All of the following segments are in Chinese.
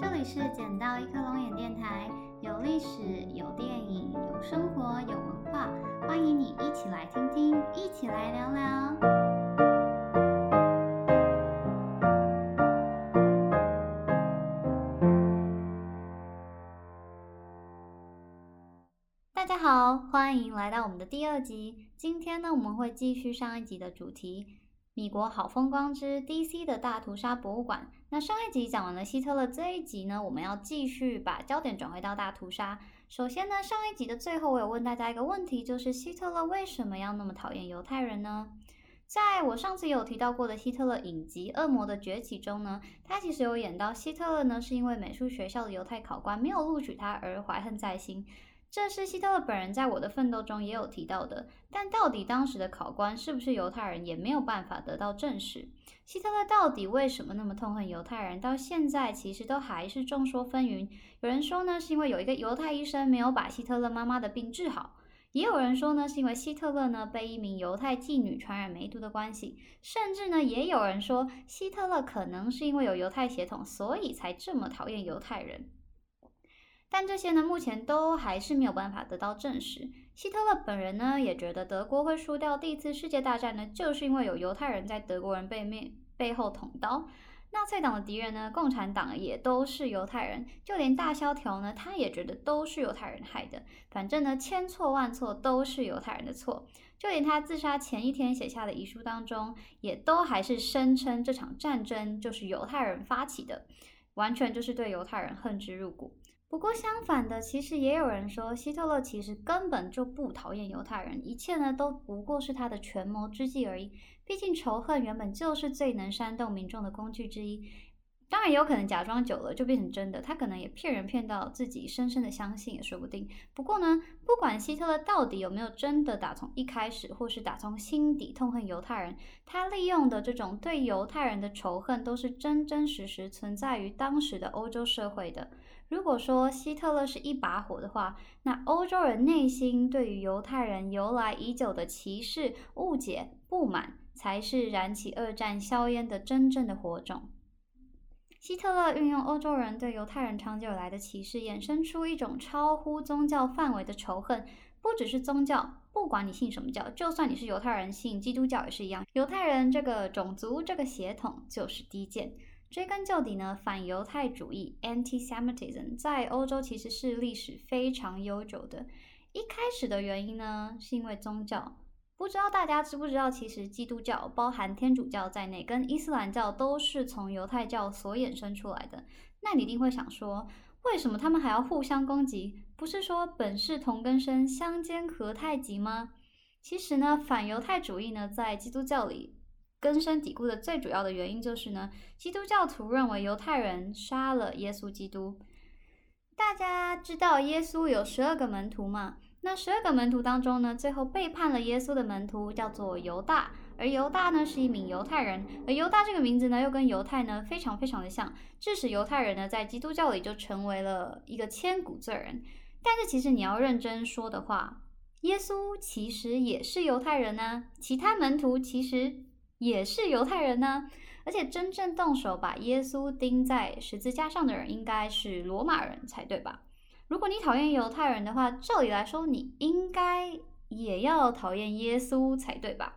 这里是捡到一颗龙眼电台，有历史，有电影，有生活，有文化，欢迎你一起来听听，一起来聊聊。大家好，欢迎来到我们的第二集。今天呢，我们会继续上一集的主题。米国好风光之 DC 的大屠杀博物馆。那上一集讲完了希特勒，这一集呢，我们要继续把焦点转回到大屠杀。首先呢，上一集的最后，我有问大家一个问题，就是希特勒为什么要那么讨厌犹太人呢？在我上次有提到过的希特勒影集《恶魔的崛起》中呢，他其实有演到希特勒呢是因为美术学校的犹太考官没有录取他而怀恨在心。这是希特勒本人在我的奋斗中也有提到的，但到底当时的考官是不是犹太人，也没有办法得到证实。希特勒到底为什么那么痛恨犹太人，到现在其实都还是众说纷纭。有人说呢，是因为有一个犹太医生没有把希特勒妈妈的病治好；也有人说呢，是因为希特勒呢被一名犹太妓女传染梅毒的关系；甚至呢，也有人说希特勒可能是因为有犹太血统，所以才这么讨厌犹太人。但这些呢，目前都还是没有办法得到证实。希特勒本人呢，也觉得德国会输掉第一次世界大战呢，就是因为有犹太人在德国人背面背后捅刀。纳粹党的敌人呢，共产党也都是犹太人，就连大萧条呢，他也觉得都是犹太人害的。反正呢，千错万错都是犹太人的错。就连他自杀前一天写下的遗书当中，也都还是声称这场战争就是犹太人发起的，完全就是对犹太人恨之入骨。不过相反的，其实也有人说，希特勒其实根本就不讨厌犹太人，一切呢都不过是他的权谋之计而已。毕竟仇恨原本就是最能煽动民众的工具之一。当然也有可能假装久了就变成真的，他可能也骗人骗到自己深深的相信也说不定。不过呢，不管希特勒到底有没有真的打从一开始，或是打从心底痛恨犹太人，他利用的这种对犹太人的仇恨，都是真真实实存在于当时的欧洲社会的。如果说希特勒是一把火的话，那欧洲人内心对于犹太人由来已久的歧视、误解、不满，才是燃起二战硝烟的真正的火种。希特勒运用欧洲人对犹太人长久以来的歧视，衍生出一种超乎宗教范围的仇恨。不只是宗教，不管你信什么教，就算你是犹太人信基督教也是一样。犹太人这个种族、这个血统就是低贱。追根究底呢，反犹太主义 （anti-Semitism） 在欧洲其实是历史非常悠久的。一开始的原因呢，是因为宗教。不知道大家知不知道，其实基督教包含天主教在内，跟伊斯兰教都是从犹太教所衍生出来的。那你一定会想说，为什么他们还要互相攻击？不是说本是同根生，相煎何太急吗？其实呢，反犹太主义呢，在基督教里根深蒂固的最主要的原因就是呢，基督教徒认为犹太人杀了耶稣基督。大家知道耶稣有十二个门徒吗？那十二个门徒当中呢，最后背叛了耶稣的门徒叫做犹大，而犹大呢是一名犹太人，而犹大这个名字呢又跟犹太呢非常非常的像，致使犹太人呢在基督教里就成为了一个千古罪人。但是其实你要认真说的话，耶稣其实也是犹太人呢，其他门徒其实也是犹太人呢，而且真正动手把耶稣钉在十字架上的人应该是罗马人才对吧？如果你讨厌犹太人的话，照理来说，你应该也要讨厌耶稣才对吧？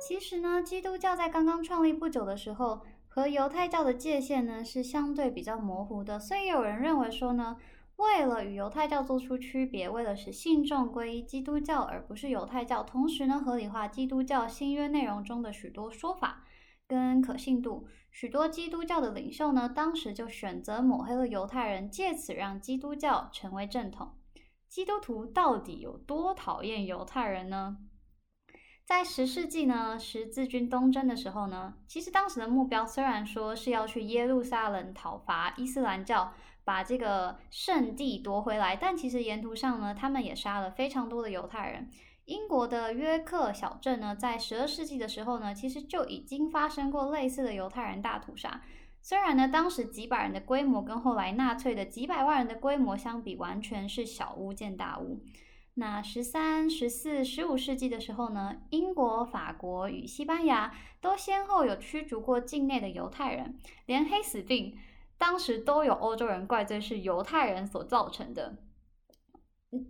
其实呢，基督教在刚刚创立不久的时候，和犹太教的界限呢是相对比较模糊的，所以有人认为说呢，为了与犹太教做出区别，为了使信众归依基督教而不是犹太教，同时呢合理化基督教新约内容中的许多说法。跟可信度，许多基督教的领袖呢，当时就选择抹黑了犹太人，借此让基督教成为正统。基督徒到底有多讨厌犹太人呢？在十世纪呢，十字军东征的时候呢，其实当时的目标虽然说是要去耶路撒冷讨伐伊斯兰教，把这个圣地夺回来，但其实沿途上呢，他们也杀了非常多的犹太人。英国的约克小镇呢，在十二世纪的时候呢，其实就已经发生过类似的犹太人大屠杀。虽然呢，当时几百人的规模跟后来纳粹的几百万人的规模相比，完全是小巫见大巫。那十三、十四、十五世纪的时候呢，英国、法国与西班牙都先后有驱逐过境内的犹太人，连黑死病当时都有欧洲人怪罪是犹太人所造成的。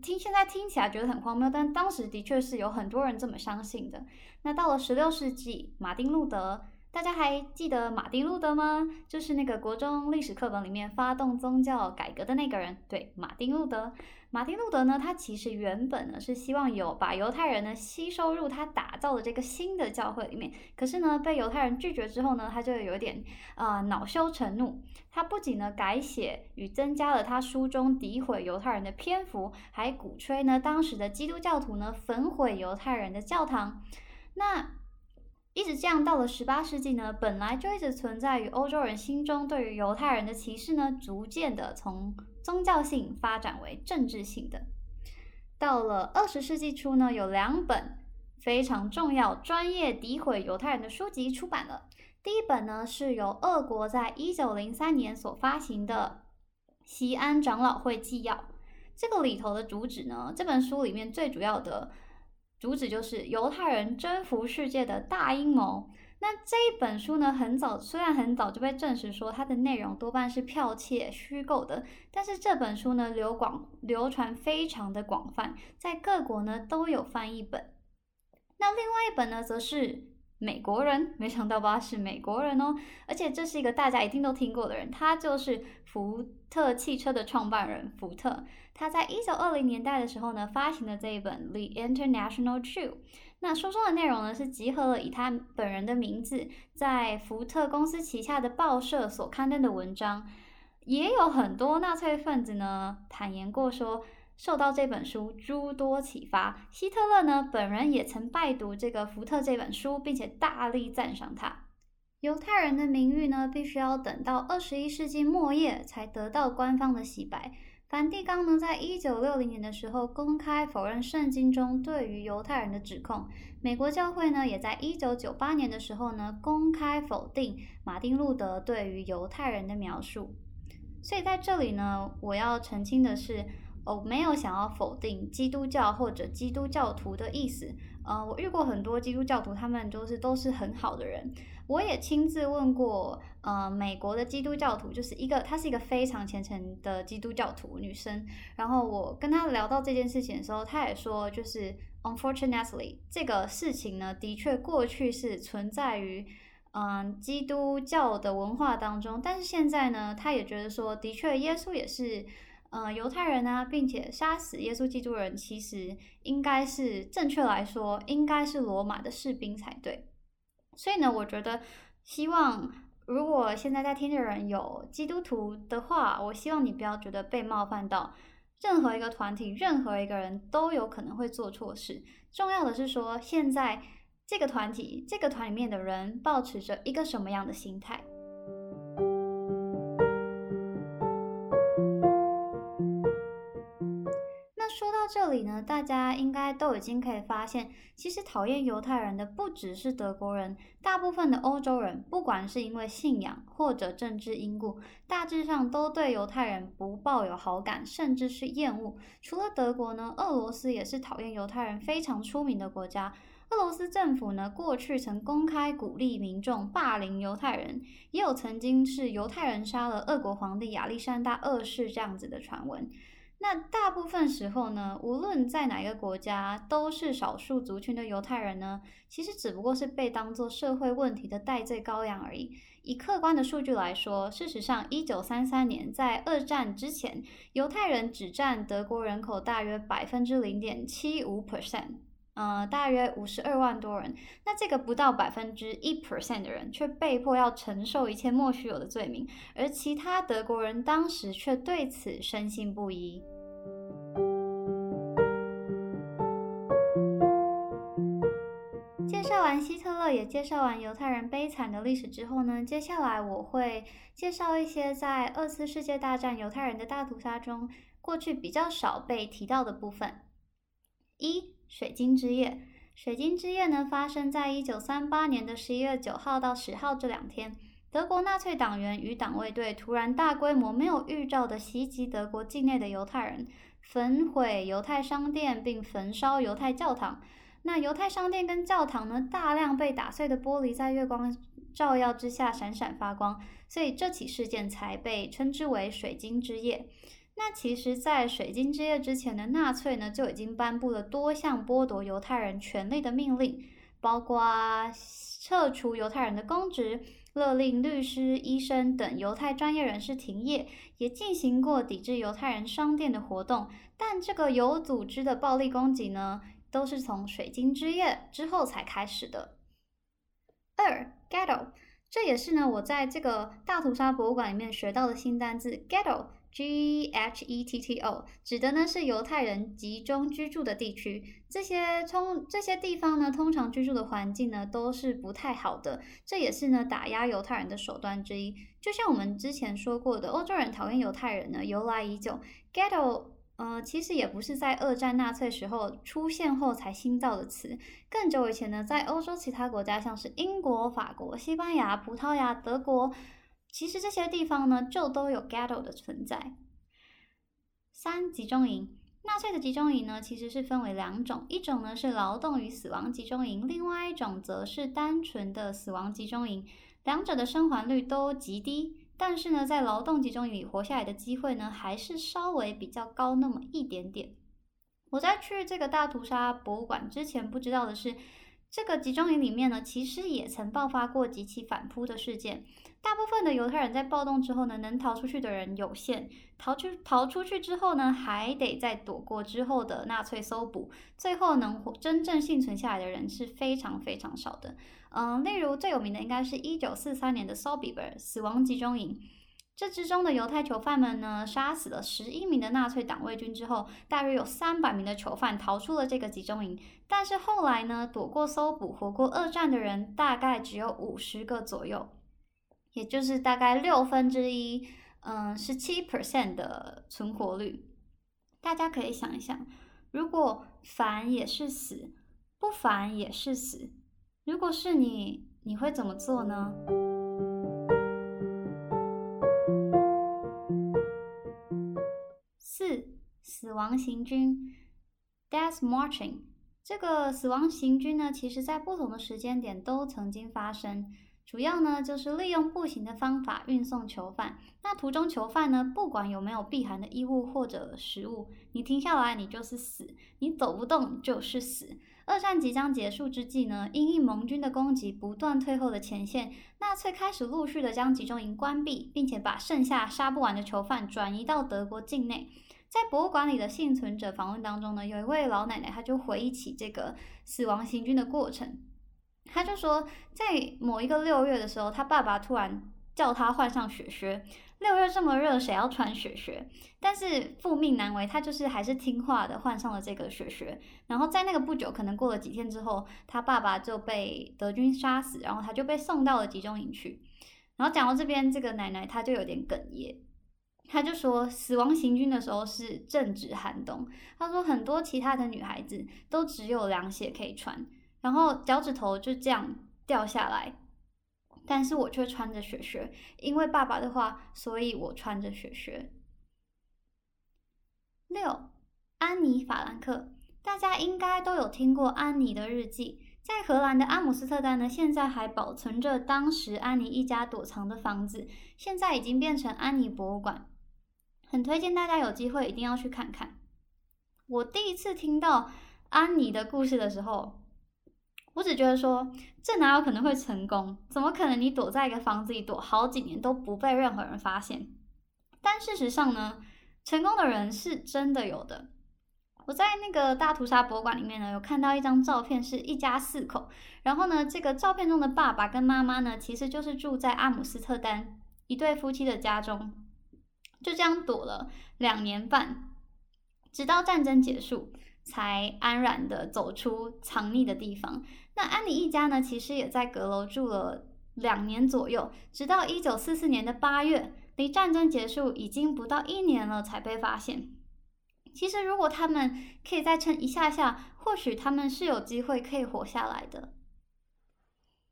听现在听起来觉得很荒谬，但当时的确是有很多人这么相信的。那到了十六世纪，马丁路德。大家还记得马丁路德吗？就是那个国中历史课本里面发动宗教改革的那个人。对，马丁路德。马丁路德呢，他其实原本呢是希望有把犹太人呢吸收入他打造的这个新的教会里面。可是呢，被犹太人拒绝之后呢，他就有点啊恼羞成怒。他不仅呢改写与增加了他书中诋毁犹太人的篇幅，还鼓吹呢当时的基督教徒呢焚毁犹太人的教堂。那。一直这样到了十八世纪呢，本来就一直存在于欧洲人心中对于犹太人的歧视呢，逐渐的从宗教性发展为政治性的。到了二十世纪初呢，有两本非常重要、专业诋毁犹太人的书籍出版了。第一本呢是由俄国在一九零三年所发行的《西安长老会纪要》，这个里头的主旨呢，这本书里面最主要的。主旨就是犹太人征服世界的大阴谋。那这一本书呢，很早虽然很早就被证实说它的内容多半是剽窃、虚构的，但是这本书呢流广流传非常的广泛，在各国呢都有翻译本。那另外一本呢，则是美国人，没想到吧，是美国人哦，而且这是一个大家一定都听过的人，他就是福特汽车的创办人福特。他在一九二零年代的时候呢，发行了这一本《The International True》。那书中的内容呢，是集合了以他本人的名字在福特公司旗下的报社所刊登的文章。也有很多纳粹分子呢坦言过说，受到这本书诸多启发。希特勒呢本人也曾拜读这个福特这本书，并且大力赞赏他。犹太人的名誉呢，必须要等到二十一世纪末叶才得到官方的洗白。梵蒂冈呢，在一九六零年的时候公开否认圣经中对于犹太人的指控。美国教会呢，也在一九九八年的时候呢，公开否定马丁路德对于犹太人的描述。所以在这里呢，我要澄清的是，我没有想要否定基督教或者基督教徒的意思。呃，我遇过很多基督教徒，他们都是都是很好的人。我也亲自问过，呃，美国的基督教徒，就是一个，她是一个非常虔诚的基督教徒女生。然后我跟她聊到这件事情的时候，她也说，就是 unfortunately 这个事情呢，的确过去是存在于，嗯，基督教的文化当中。但是现在呢，她也觉得说，的确耶稣也是，嗯，犹太人啊，并且杀死耶稣基督人，其实应该是正确来说，应该是罗马的士兵才对。所以呢，我觉得，希望如果现在在听的人有基督徒的话，我希望你不要觉得被冒犯到。任何一个团体，任何一个人都有可能会做错事。重要的是说，现在这个团体、这个团里面的人，保持着一个什么样的心态。这里呢，大家应该都已经可以发现，其实讨厌犹太人的不只是德国人，大部分的欧洲人，不管是因为信仰或者政治因故，大致上都对犹太人不抱有好感，甚至是厌恶。除了德国呢，俄罗斯也是讨厌犹太人非常出名的国家。俄罗斯政府呢，过去曾公开鼓励民众霸凌犹太人，也有曾经是犹太人杀了俄国皇帝亚历山大二世这样子的传闻。那大部分时候呢，无论在哪个国家，都是少数族群的犹太人呢，其实只不过是被当作社会问题的代罪羔羊而已。以客观的数据来说，事实上，一九三三年在二战之前，犹太人只占德国人口大约百分之零点七五 percent。呃，大约五十二万多人，那这个不到百分之一 percent 的人，却被迫要承受一切莫须有的罪名，而其他德国人当时却对此深信不疑。介绍完希特勒，也介绍完犹太人悲惨的历史之后呢，接下来我会介绍一些在二次世界大战犹太人的大屠杀中，过去比较少被提到的部分。一水晶之夜，水晶之夜呢发生在一九三八年的十一月九号到十号这两天。德国纳粹党员与党卫队突然大规模、没有预兆的袭击德国境内的犹太人。焚毁犹太商店并焚烧犹太教堂。那犹太商店跟教堂呢，大量被打碎的玻璃在月光照耀之下闪闪发光，所以这起事件才被称之为“水晶之夜”。那其实，在水晶之夜之前的纳粹呢，就已经颁布了多项剥夺犹太人权利的命令，包括撤除犹太人的公职。勒令律师、医生等犹太专业人士停业，也进行过抵制犹太人商店的活动。但这个有组织的暴力攻击呢，都是从水晶之夜之后才开始的。二，ghetto，这也是呢我在这个大屠杀博物馆里面学到的新单字，ghetto。G H E T T O 指的呢是犹太人集中居住的地区，这些通这些地方呢，通常居住的环境呢都是不太好的，这也是呢打压犹太人的手段之一。就像我们之前说过的，欧洲人讨厌犹太人呢由来已久。Ghetto 呃其实也不是在二战纳粹时候出现后才新造的词，更久以前呢，在欧洲其他国家，像是英国、法国、西班牙、葡萄牙、德国。其实这些地方呢，就都有 ghetto 的存在。三集中营，纳粹的集中营呢，其实是分为两种，一种呢是劳动与死亡集中营，另外一种则是单纯的死亡集中营。两者的生还率都极低，但是呢，在劳动集中营里活下来的机会呢，还是稍微比较高那么一点点。我在去这个大屠杀博物馆之前，不知道的是。这个集中营里面呢，其实也曾爆发过几起反扑的事件。大部分的犹太人在暴动之后呢，能逃出去的人有限，逃出逃出去之后呢，还得再躲过之后的纳粹搜捕，最后能真正幸存下来的人是非常非常少的。嗯，例如最有名的应该是一九四三年的 s o b i b e r 死亡集中营。这之中的犹太囚犯们呢，杀死了十一名的纳粹党卫军之后，大约有三百名的囚犯逃出了这个集中营。但是后来呢，躲过搜捕、活过二战的人大概只有五十个左右，也就是大概六分之一，嗯，十七 percent 的存活率。大家可以想一想，如果烦也是死，不烦也是死，如果是你，你会怎么做呢？四死亡行军，death marching，这个死亡行军呢，其实在不同的时间点都曾经发生。主要呢就是利用步行的方法运送囚犯。那途中囚犯呢，不管有没有避寒的衣物或者食物，你停下来你就是死，你走不动就是死。二战即将结束之际呢，因应盟军的攻击不断退后的前线，纳粹开始陆续的将集中营关闭，并且把剩下杀不完的囚犯转移到德国境内。在博物馆里的幸存者访问当中呢，有一位老奶奶，她就回忆起这个死亡行军的过程。他就说，在某一个六月的时候，他爸爸突然叫他换上雪靴。六月这么热，谁要穿雪靴？但是父命难违，他就是还是听话的换上了这个雪靴。然后在那个不久，可能过了几天之后，他爸爸就被德军杀死，然后他就被送到了集中营去。然后讲到这边，这个奶奶她就有点哽咽。他就说，死亡行军的时候是正值寒冬。他说，很多其他的女孩子都只有凉鞋可以穿，然后脚趾头就这样掉下来，但是我却穿着雪靴，因为爸爸的话，所以我穿着雪靴。六，安妮·法兰克，大家应该都有听过安妮的日记，在荷兰的阿姆斯特丹呢，现在还保存着当时安妮一家躲藏的房子，现在已经变成安妮博物馆。很推荐大家有机会一定要去看看。我第一次听到安妮的故事的时候，我只觉得说这哪有可能会成功？怎么可能你躲在一个房子里躲好几年都不被任何人发现？但事实上呢，成功的人是真的有的。我在那个大屠杀博物馆里面呢，有看到一张照片，是一家四口。然后呢，这个照片中的爸爸跟妈妈呢，其实就是住在阿姆斯特丹一对夫妻的家中。就这样躲了两年半，直到战争结束，才安然的走出藏匿的地方。那安妮一家呢，其实也在阁楼住了两年左右，直到一九四四年的八月，离战争结束已经不到一年了，才被发现。其实如果他们可以再撑一下下，或许他们是有机会可以活下来的。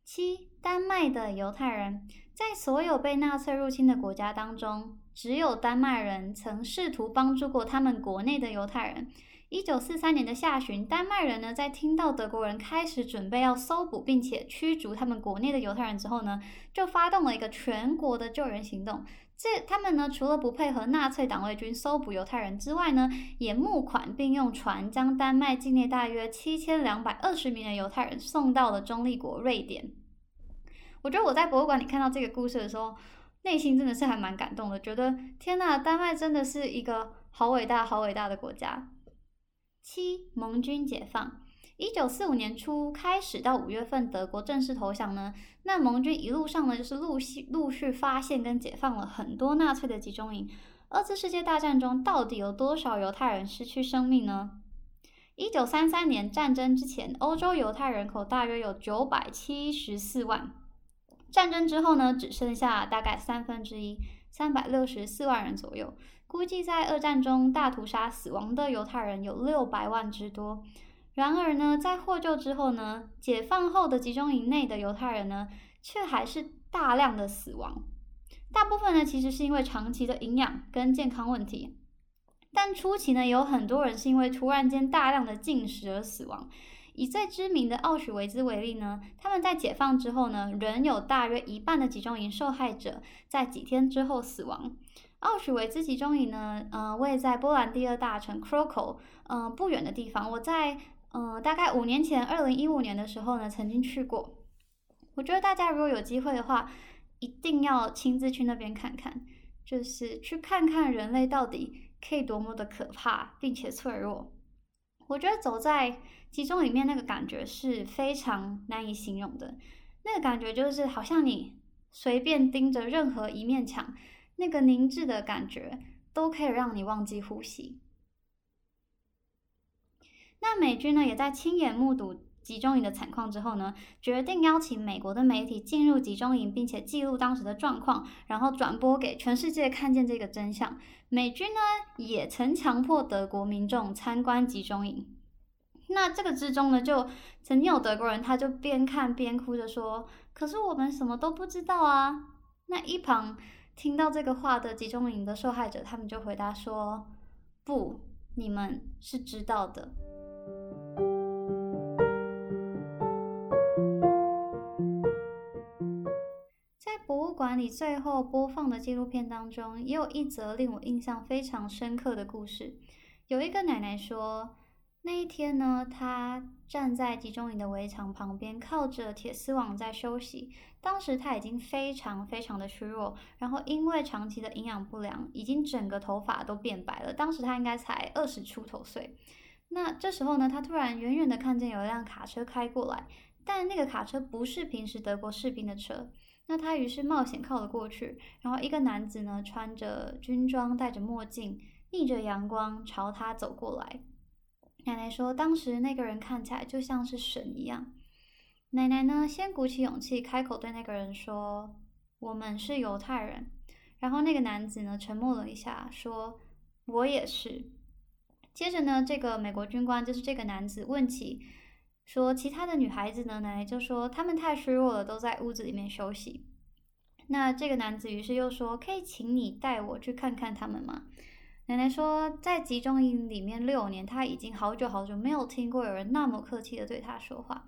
七，丹麦的犹太人，在所有被纳粹入侵的国家当中。只有丹麦人曾试图帮助过他们国内的犹太人。一九四三年的下旬，丹麦人呢在听到德国人开始准备要搜捕并且驱逐他们国内的犹太人之后呢，就发动了一个全国的救援行动。这他们呢除了不配合纳粹党卫军搜捕犹太人之外呢，也募款并用船将丹麦境内大约七千两百二十名的犹太人送到了中立国瑞典。我觉得我在博物馆里看到这个故事的时候，内心真的是还蛮感动的，觉得天呐，丹麦真的是一个好伟大、好伟大的国家。七盟军解放，一九四五年初开始到五月份，德国正式投降呢。那盟军一路上呢，就是陆续陆续发现跟解放了很多纳粹的集中营。二次世界大战中，到底有多少犹太人失去生命呢？一九三三年战争之前，欧洲犹太人口大约有九百七十四万。战争之后呢，只剩下大概三分之一，三百六十四万人左右。估计在二战中大屠杀死亡的犹太人有六百万之多。然而呢，在获救之后呢，解放后的集中营内的犹太人呢，却还是大量的死亡。大部分呢，其实是因为长期的营养跟健康问题。但初期呢，有很多人是因为突然间大量的进食而死亡。以最知名的奥许维兹为例呢，他们在解放之后呢，仍有大约一半的集中营受害者在几天之后死亡。奥许维兹集中营呢，呃，位在波兰第二大城 Krakow，嗯，不远的地方。我在嗯，大概五年前，二零一五年的时候呢，曾经去过。我觉得大家如果有机会的话，一定要亲自去那边看看，就是去看看人类到底可以多么的可怕，并且脆弱。我觉得走在集中里面那个感觉是非常难以形容的，那个感觉就是好像你随便盯着任何一面墙。那个凝滞的感觉都可以让你忘记呼吸。那美军呢，也在亲眼目睹集中营的惨况之后呢，决定邀请美国的媒体进入集中营，并且记录当时的状况，然后转播给全世界看见这个真相。美军呢，也曾强迫德国民众参观集中营。那这个之中呢，就曾经有德国人，他就边看边哭着说：“可是我们什么都不知道啊。”那一旁。听到这个话的集中营的受害者，他们就回答说：“不，你们是知道的。”在博物馆里最后播放的纪录片当中，也有一则令我印象非常深刻的故事。有一个奶奶说。那一天呢，他站在集中营的围墙旁边，靠着铁丝网在休息。当时他已经非常非常的虚弱，然后因为长期的营养不良，已经整个头发都变白了。当时他应该才二十出头岁。那这时候呢，他突然远远的看见有一辆卡车开过来，但那个卡车不是平时德国士兵的车。那他于是冒险靠了过去，然后一个男子呢，穿着军装，戴着墨镜，逆着阳光朝他走过来。奶奶说，当时那个人看起来就像是神一样。奶奶呢，先鼓起勇气开口对那个人说：“我们是犹太人。”然后那个男子呢，沉默了一下，说：“我也是。”接着呢，这个美国军官就是这个男子问起说：“其他的女孩子呢？”奶奶就说：“他们太虚弱了，都在屋子里面休息。”那这个男子于是又说：“可以请你带我去看看他们吗？”奶奶说，在集中营里面六年，她已经好久好久没有听过有人那么客气的对她说话。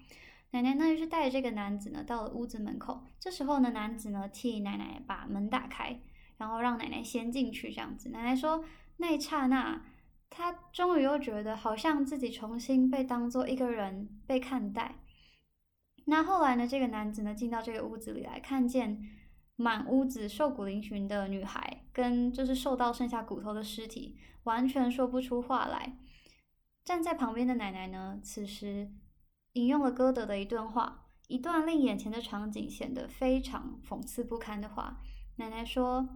奶奶呢，于是带着这个男子呢，到了屋子门口。这时候呢，男子呢，替奶奶把门打开，然后让奶奶先进去。这样子，奶奶说，那一刹那，她终于又觉得好像自己重新被当做一个人被看待。那后来呢，这个男子呢，进到这个屋子里来，看见。满屋子瘦骨嶙峋的女孩，跟就是瘦到剩下骨头的尸体，完全说不出话来。站在旁边的奶奶呢，此时引用了歌德的一段话，一段令眼前的场景显得非常讽刺不堪的话。奶奶说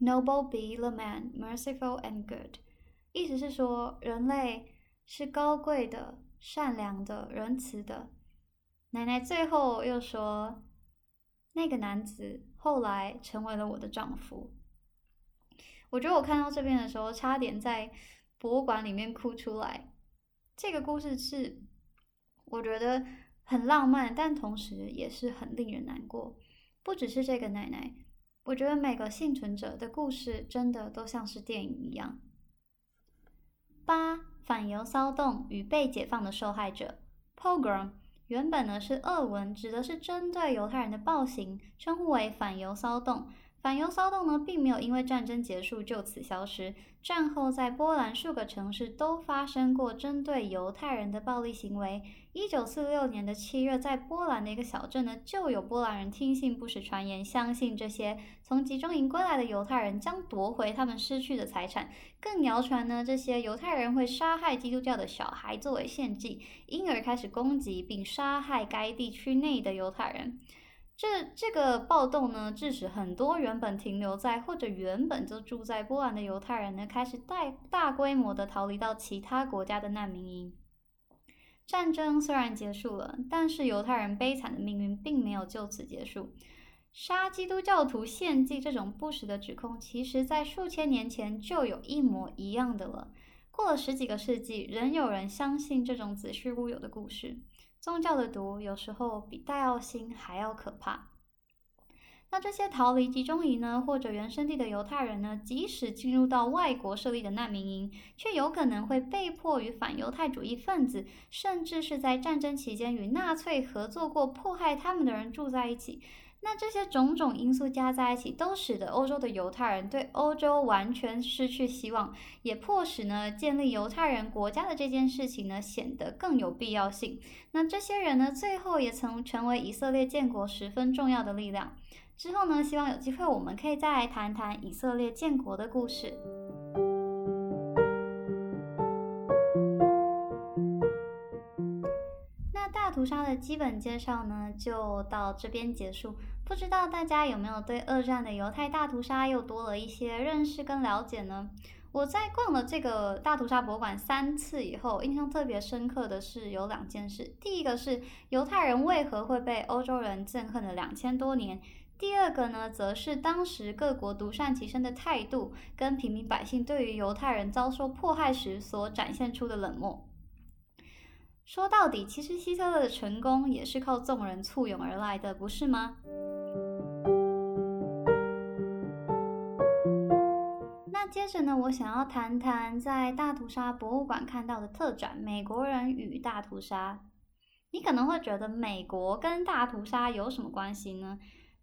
：“Noble be the man, merciful and good。”意思是说，人类是高贵的、善良的、仁慈的。奶奶最后又说。那个男子后来成为了我的丈夫。我觉得我看到这边的时候，差点在博物馆里面哭出来。这个故事是我觉得很浪漫，但同时也是很令人难过。不只是这个奶奶，我觉得每个幸存者的故事真的都像是电影一样。八反犹骚动与被解放的受害者 （Pogrom） 原本呢是俄文，指的是针对犹太人的暴行，称呼为反犹骚动。反犹骚动呢，并没有因为战争结束就此消失。战后，在波兰数个城市都发生过针对犹太人的暴力行为。一九四六年的七月，在波兰的一个小镇呢，就有波兰人听信不实传言，相信这些从集中营归来的犹太人将夺回他们失去的财产。更谣传呢，这些犹太人会杀害基督教的小孩作为献祭，因而开始攻击并杀害该地区内的犹太人。这这个暴动呢，致使很多原本停留在或者原本就住在波兰的犹太人呢，开始大大规模的逃离到其他国家的难民营。战争虽然结束了，但是犹太人悲惨的命运并没有就此结束。杀基督教徒献祭这种不实的指控，其实在数千年前就有一模一样的了。过了十几个世纪，仍有人相信这种子虚乌有的故事。宗教的毒有时候比戴奥星还要可怕。那这些逃离集中营呢，或者原生地的犹太人呢，即使进入到外国设立的难民营，却有可能会被迫与反犹太主义分子，甚至是在战争期间与纳粹合作过、迫害他们的人住在一起。那这些种种因素加在一起，都使得欧洲的犹太人对欧洲完全失去希望，也迫使呢建立犹太人国家的这件事情呢显得更有必要性。那这些人呢，最后也曾成为以色列建国十分重要的力量。之后呢，希望有机会我们可以再来谈谈以色列建国的故事。屠杀的基本介绍呢，就到这边结束。不知道大家有没有对二战的犹太大屠杀又多了一些认识跟了解呢？我在逛了这个大屠杀博物馆三次以后，印象特别深刻的是有两件事。第一个是犹太人为何会被欧洲人憎恨了两千多年；第二个呢，则是当时各国独善其身的态度，跟平民百姓对于犹太人遭受迫害时所展现出的冷漠。说到底，其实希特勒的成功也是靠众人簇拥而来的，不是吗？那接着呢，我想要谈谈在大屠杀博物馆看到的特展《美国人与大屠杀》。你可能会觉得美国跟大屠杀有什么关系呢？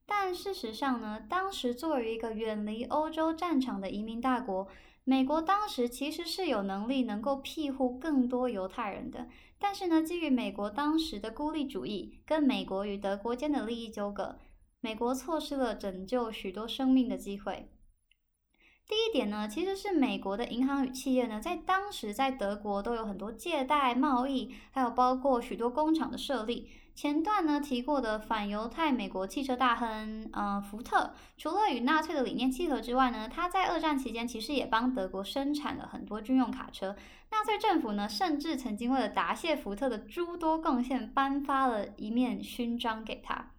但事实上呢，当时作为一个远离欧洲战场的移民大国，美国当时其实是有能力能够庇护更多犹太人的。但是呢，基于美国当时的孤立主义跟美国与德国间的利益纠葛，美国错失了拯救许多生命的机会。第一点呢，其实是美国的银行与企业呢，在当时在德国都有很多借贷、贸易，还有包括许多工厂的设立。前段呢提过的反犹太美国汽车大亨，呃，福特，除了与纳粹的理念契合之外呢，他在二战期间其实也帮德国生产了很多军用卡车。纳粹政府呢，甚至曾经为了答谢福特的诸多贡献，颁发了一面勋章给他。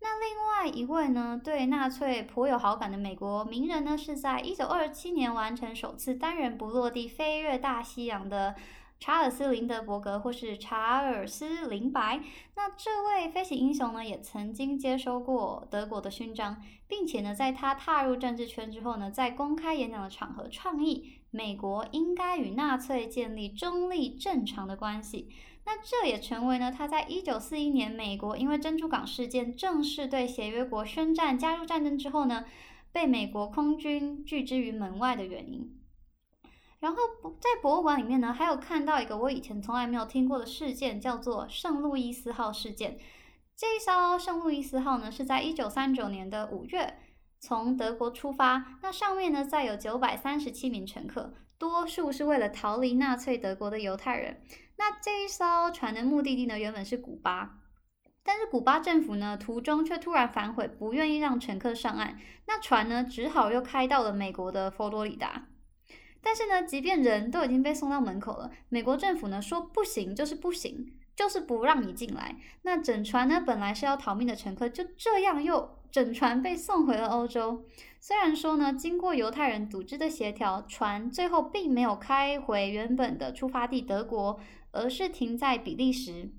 那另外一位呢，对纳粹颇有好感的美国名人呢，是在一九二七年完成首次单人不落地飞越大西洋的。查尔斯·林德伯格，或是查尔斯·林白，那这位飞行英雄呢，也曾经接收过德国的勋章，并且呢，在他踏入政治圈之后呢，在公开演讲的场合倡议美国应该与纳粹建立中立正常的关系。那这也成为呢，他在一九四一年美国因为珍珠港事件正式对协约国宣战加入战争之后呢，被美国空军拒之于门外的原因。然后在博物馆里面呢，还有看到一个我以前从来没有听过的事件，叫做圣路易斯号事件。这一艘圣路易斯号呢，是在一九三九年的五月从德国出发，那上面呢载有九百三十七名乘客，多数是为了逃离纳粹德国的犹太人。那这一艘船的目的地呢，原本是古巴，但是古巴政府呢途中却突然反悔，不愿意让乘客上岸，那船呢只好又开到了美国的佛罗里达。但是呢，即便人都已经被送到门口了，美国政府呢说不行就是不行，就是不让你进来。那整船呢本来是要逃命的乘客，就这样又整船被送回了欧洲。虽然说呢，经过犹太人组织的协调，船最后并没有开回原本的出发地德国，而是停在比利时，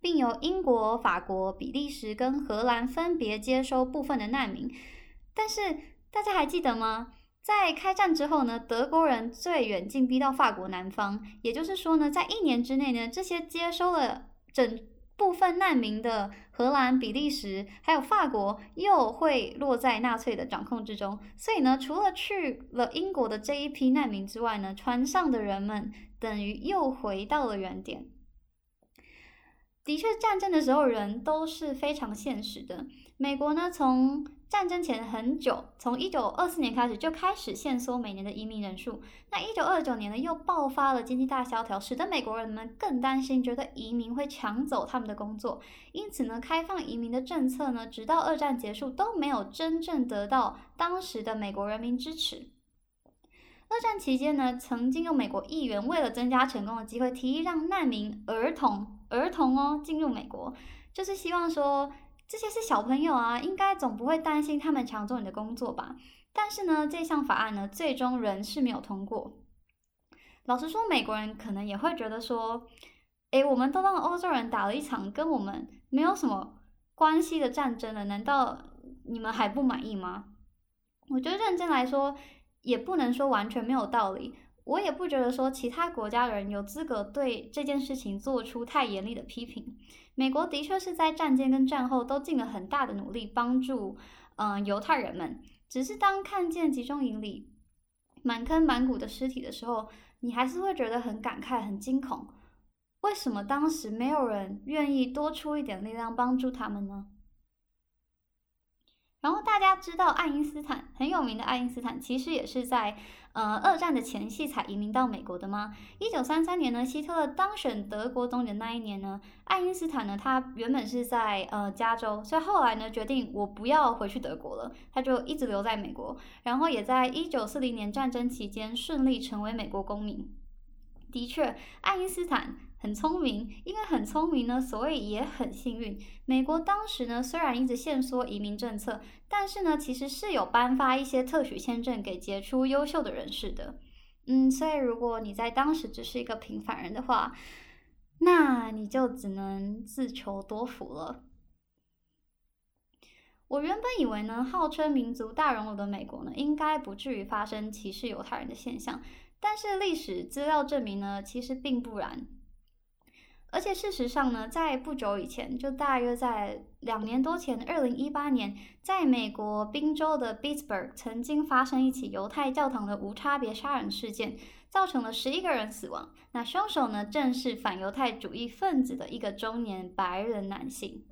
并由英国、法国、比利时跟荷兰分别接收部分的难民。但是大家还记得吗？在开战之后呢，德国人最远进逼到法国南方，也就是说呢，在一年之内呢，这些接收了整部分难民的荷兰、比利时还有法国又会落在纳粹的掌控之中。所以呢，除了去了英国的这一批难民之外呢，船上的人们等于又回到了原点。的确，战争的时候人都是非常现实的。美国呢，从战争前很久，从一九二四年开始就开始限缩每年的移民人数。那一九二九年呢，又爆发了经济大萧条，使得美国人们更担心，觉得移民会抢走他们的工作。因此呢，开放移民的政策呢，直到二战结束都没有真正得到当时的美国人民支持。二战期间呢，曾经有美国议员为了增加成功的机会，提议让难民儿童儿童哦进入美国，就是希望说。这些是小朋友啊，应该总不会担心他们抢走你的工作吧？但是呢，这项法案呢，最终仍是没有通过。老实说，美国人可能也会觉得说，诶，我们都让欧洲人打了一场跟我们没有什么关系的战争了，难道你们还不满意吗？我觉得认真来说，也不能说完全没有道理。我也不觉得说其他国家的人有资格对这件事情做出太严厉的批评。美国的确是在战前跟战后都尽了很大的努力帮助，嗯，犹太人们。只是当看见集中营里满坑满谷的尸体的时候，你还是会觉得很感慨、很惊恐。为什么当时没有人愿意多出一点力量帮助他们呢？然后大家知道爱因斯坦很有名的爱因斯坦，其实也是在。呃，二战的前夕才移民到美国的吗？一九三三年呢，希特勒当选德国总理那一年呢，爱因斯坦呢，他原本是在呃加州，所以后来呢，决定我不要回去德国了，他就一直留在美国，然后也在一九四零年战争期间顺利成为美国公民。的确，爱因斯坦。很聪明，因为很聪明呢，所以也很幸运。美国当时呢，虽然一直限缩移民政策，但是呢，其实是有颁发一些特许签证给杰出优秀的人士的。嗯，所以如果你在当时只是一个平凡人的话，那你就只能自求多福了。我原本以为呢，号称民族大熔炉的美国呢，应该不至于发生歧视犹太人的现象，但是历史资料证明呢，其实并不然。而且事实上呢，在不久以前，就大约在两年多前，二零一八年，在美国宾州的 b i t s b u r g 曾经发生一起犹太教堂的无差别杀人事件，造成了十一个人死亡。那凶手呢，正是反犹太主义分子的一个中年白人男性。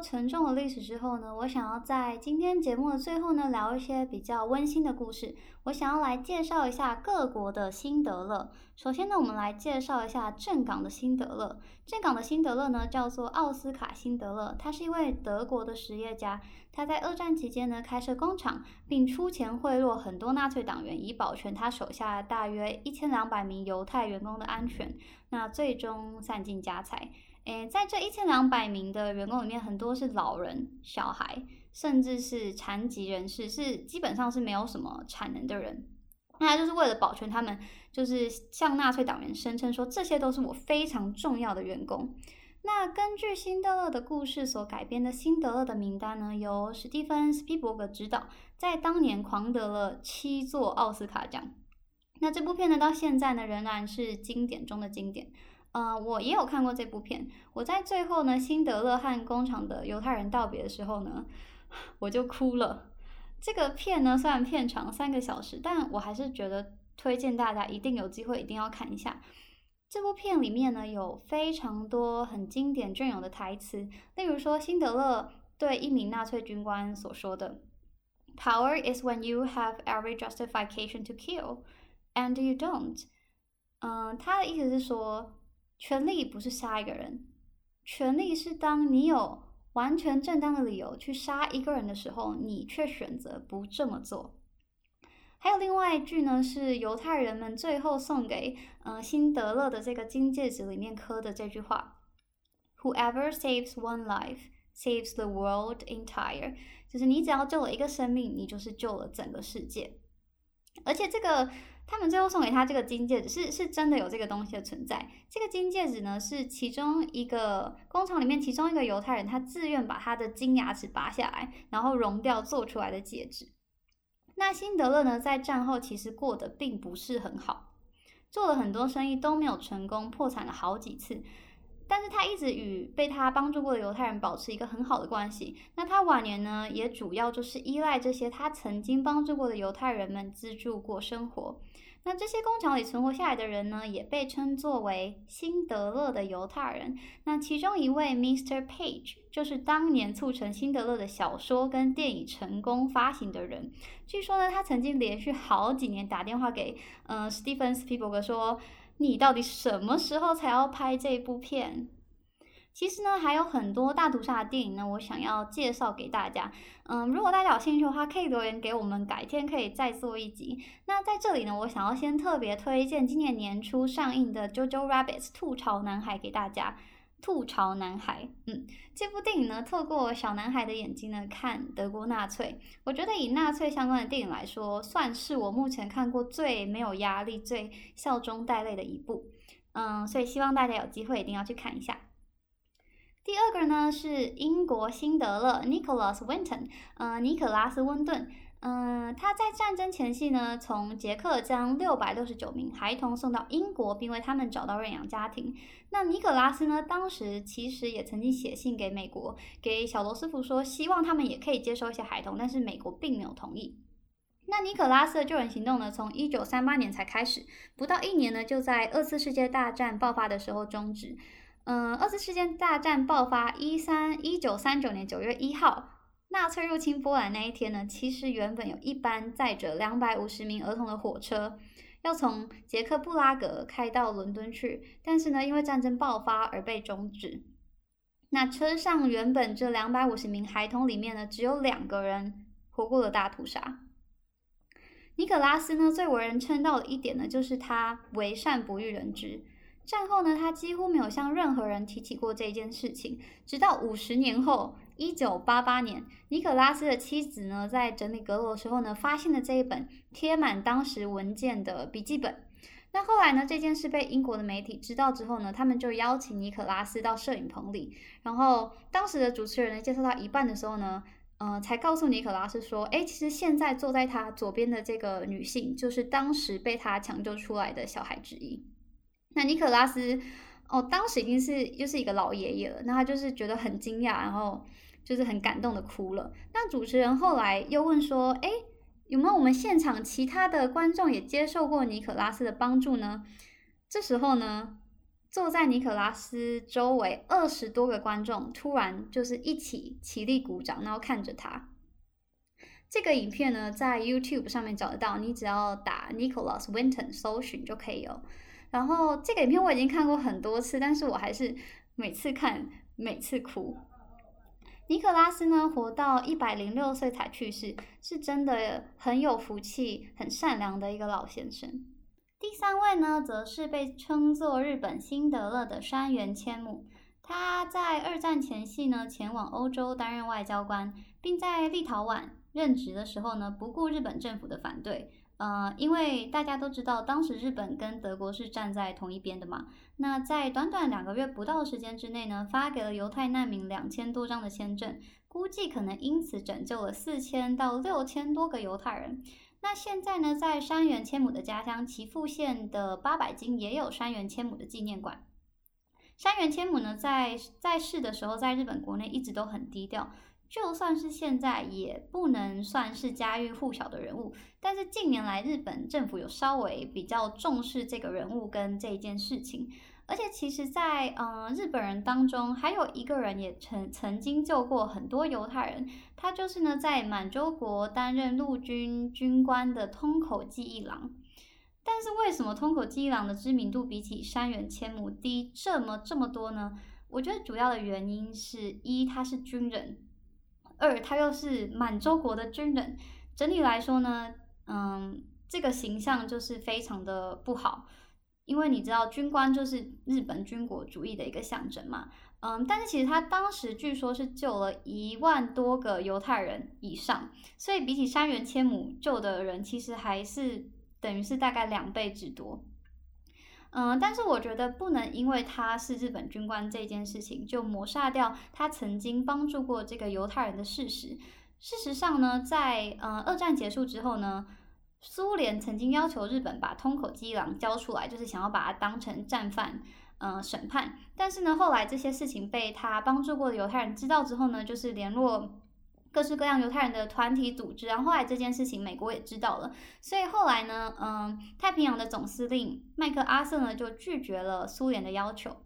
沉重的历史之后呢，我想要在今天节目的最后呢，聊一些比较温馨的故事。我想要来介绍一下各国的辛德勒。首先呢，我们来介绍一下正港的辛德勒。正港的辛德勒呢，叫做奥斯卡辛德勒，他是一位德国的实业家。他在二战期间呢，开设工厂，并出钱贿赂很多纳粹党员，以保全他手下大约一千两百名犹太员工的安全。那最终散尽家财。诶，在这一千两百名的员工里面，很多是老人、小孩，甚至是残疾人士，是基本上是没有什么产能的人。那就是为了保全他们，就是向纳粹党员声称说，这些都是我非常重要的员工。那根据辛德勒的故事所改编的辛德勒的名单呢，由史蒂芬斯皮伯格执导，在当年狂得了七座奥斯卡奖。那这部片呢，到现在呢，仍然是经典中的经典。呃，我也有看过这部片。我在最后呢，辛德勒和工厂的犹太人道别的时候呢，我就哭了。这个片呢，虽然片长三个小时，但我还是觉得推荐大家一定有机会一定要看一下。这部片里面呢，有非常多很经典隽永的台词，例如说辛德勒对一名纳粹军官所说的：“Power is when you have every justification to kill, and you don't。”嗯，他的意思是说。权力不是杀一个人，权力是当你有完全正当的理由去杀一个人的时候，你却选择不这么做。还有另外一句呢，是犹太人们最后送给嗯辛德勒的这个金戒指里面刻的这句话：“Whoever saves one life saves the world entire，就是你只要救了一个生命，你就是救了整个世界。而且这个他们最后送给他这个金戒指，是是真的有这个东西的存在。这个金戒指呢，是其中一个工厂里面其中一个犹太人，他自愿把他的金牙齿拔下来，然后熔掉做出来的戒指。那辛德勒呢，在战后其实过得并不是很好，做了很多生意都没有成功，破产了好几次。但是他一直与被他帮助过的犹太人保持一个很好的关系。那他晚年呢，也主要就是依赖这些他曾经帮助过的犹太人们资助过生活。那这些工厂里存活下来的人呢，也被称作为辛德勒的犹太人。那其中一位 Mr. Page 就是当年促成辛德勒的小说跟电影成功发行的人。据说呢，他曾经连续好几年打电话给嗯 Stephen Spielberg 说：“你到底什么时候才要拍这部片？”其实呢，还有很多大屠杀的电影呢，我想要介绍给大家。嗯，如果大家有兴趣的话，可以留言给我们，改天可以再做一集。那在这里呢，我想要先特别推荐今年年初上映的《JoJo Rabbit》吐槽男孩给大家。吐槽男孩，嗯，这部电影呢，透过小男孩的眼睛呢看德国纳粹，我觉得以纳粹相关的电影来说，算是我目前看过最没有压力、最笑中带泪的一部。嗯，所以希望大家有机会一定要去看一下。第二个呢是英国辛德勒 Nicholas Winton，呃，尼可拉斯温顿，嗯，他在战争前夕呢，从捷克将六百六十九名孩童送到英国，并为他们找到认养家庭。那尼可拉斯呢，当时其实也曾经写信给美国，给小罗斯福说，希望他们也可以接收一些孩童，但是美国并没有同意。那尼可拉斯的救援行动呢，从一九三八年才开始，不到一年呢，就在二次世界大战爆发的时候终止。嗯，二次世界大战爆发一三一九三九年九月一号，纳粹入侵波兰那一天呢，其实原本有一班载着两百五十名儿童的火车，要从捷克布拉格开到伦敦去，但是呢，因为战争爆发而被终止。那车上原本这两百五十名孩童里面呢，只有两个人活过了大屠杀。尼可拉斯呢，最为人称道的一点呢，就是他为善不欲人知。战后呢，他几乎没有向任何人提起过这件事情。直到五十年后，一九八八年，尼可拉斯的妻子呢，在整理阁楼的时候呢，发现了这一本贴满当时文件的笔记本。那后来呢，这件事被英国的媒体知道之后呢，他们就邀请尼可拉斯到摄影棚里。然后当时的主持人呢，介绍到一半的时候呢，呃，才告诉尼可拉斯说：“哎，其实现在坐在他左边的这个女性，就是当时被他抢救出来的小孩之一。”那尼可拉斯哦，当时已经是又是一个老爷爷了，那他就是觉得很惊讶，然后就是很感动的哭了。那主持人后来又问说：“哎，有没有我们现场其他的观众也接受过尼可拉斯的帮助呢？”这时候呢，坐在尼可拉斯周围二十多个观众突然就是一起起立鼓掌，然后看着他。这个影片呢，在 YouTube 上面找得到，你只要打 Nicholas Winton 搜寻就可以哦。然后这个影片我已经看过很多次，但是我还是每次看每次哭。尼可拉斯呢，活到一百零六岁才去世，是真的很有福气、很善良的一个老先生。第三位呢，则是被称作日本辛德勒的山原千亩。他在二战前夕呢，前往欧洲担任外交官，并在立陶宛任职的时候呢，不顾日本政府的反对。呃，因为大家都知道，当时日本跟德国是站在同一边的嘛。那在短短两个月不到时间之内呢，发给了犹太难民两千多张的签证，估计可能因此拯救了四千到六千多个犹太人。那现在呢，在山原千亩的家乡岐阜县的八百金也有山原千亩的纪念馆。山原千亩呢，在在世的时候，在日本国内一直都很低调。就算是现在，也不能算是家喻户晓的人物。但是近年来，日本政府有稍微比较重视这个人物跟这一件事情。而且，其实，在嗯日本人当中，还有一个人也曾曾经救过很多犹太人。他就是呢，在满洲国担任陆军军官的通口纪一郎。但是，为什么通口纪一郎的知名度比起山原千亩低这么这么多呢？我觉得主要的原因是一，他是军人。二，他又是满洲国的军人，整体来说呢，嗯，这个形象就是非常的不好。因为你知道军官就是日本军国主义的一个象征嘛。嗯，但是其实他当时据说是救了一万多个犹太人以上，所以比起山原千亩救的人，其实还是等于是大概两倍之多。嗯，但是我觉得不能因为他是日本军官这件事情就抹杀掉他曾经帮助过这个犹太人的事实。事实上呢，在嗯二战结束之后呢，苏联曾经要求日本把通口基郎交出来，就是想要把他当成战犯。嗯，审判。但是呢，后来这些事情被他帮助过的犹太人知道之后呢，就是联络各式各样犹太人的团体组织。然后后来这件事情美国也知道了，所以后来呢，嗯，太平洋的总司令麦克阿瑟呢就拒绝了苏联的要求。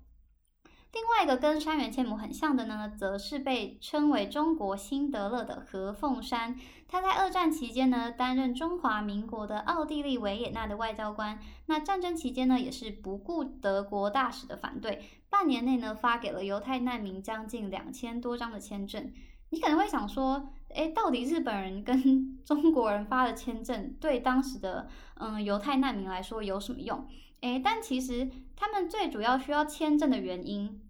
另外一个跟山原千亩很像的呢，则是被称为中国辛德勒的何凤山。他在二战期间呢，担任中华民国的奥地利维也纳的外交官。那战争期间呢，也是不顾德国大使的反对，半年内呢，发给了犹太难民将近两千多张的签证。你可能会想说，诶，到底日本人跟 中国人发的签证，对当时的嗯犹太难民来说有什么用？诶，但其实他们最主要需要签证的原因。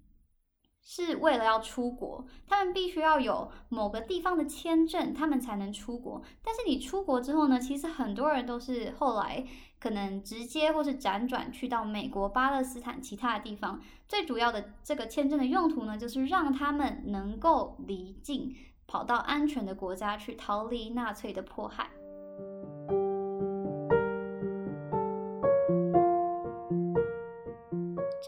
是为了要出国，他们必须要有某个地方的签证，他们才能出国。但是你出国之后呢，其实很多人都是后来可能直接或是辗转去到美国、巴勒斯坦其他的地方。最主要的这个签证的用途呢，就是让他们能够离境，跑到安全的国家去逃离纳粹的迫害。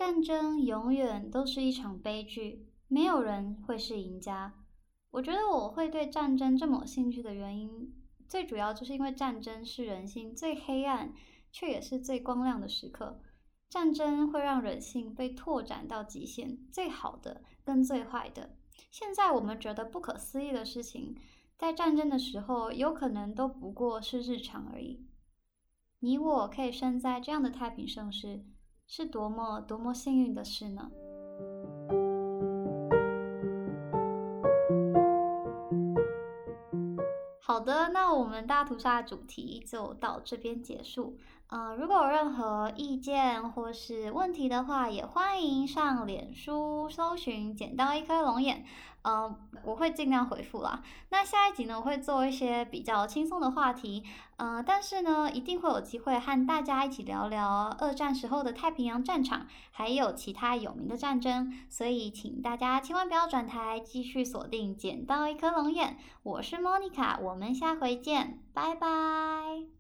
战争永远都是一场悲剧，没有人会是赢家。我觉得我会对战争这么兴趣的原因，最主要就是因为战争是人性最黑暗，却也是最光亮的时刻。战争会让人性被拓展到极限，最好的跟最坏的。现在我们觉得不可思议的事情，在战争的时候，有可能都不过是日常而已。你我可以生在这样的太平盛世。是多么多么幸运的事呢？好的，那我们大屠杀主题就到这边结束。呃，如果有任何意见或是问题的话，也欢迎上脸书搜寻“捡到一颗龙眼”。嗯，我会尽量回复啦。那下一集呢，我会做一些比较轻松的话题，嗯，但是呢，一定会有机会和大家一起聊聊二战时候的太平洋战场，还有其他有名的战争。所以，请大家千万不要转台，继续锁定《捡到一颗龙眼》。我是莫妮卡，我们下回见，拜拜。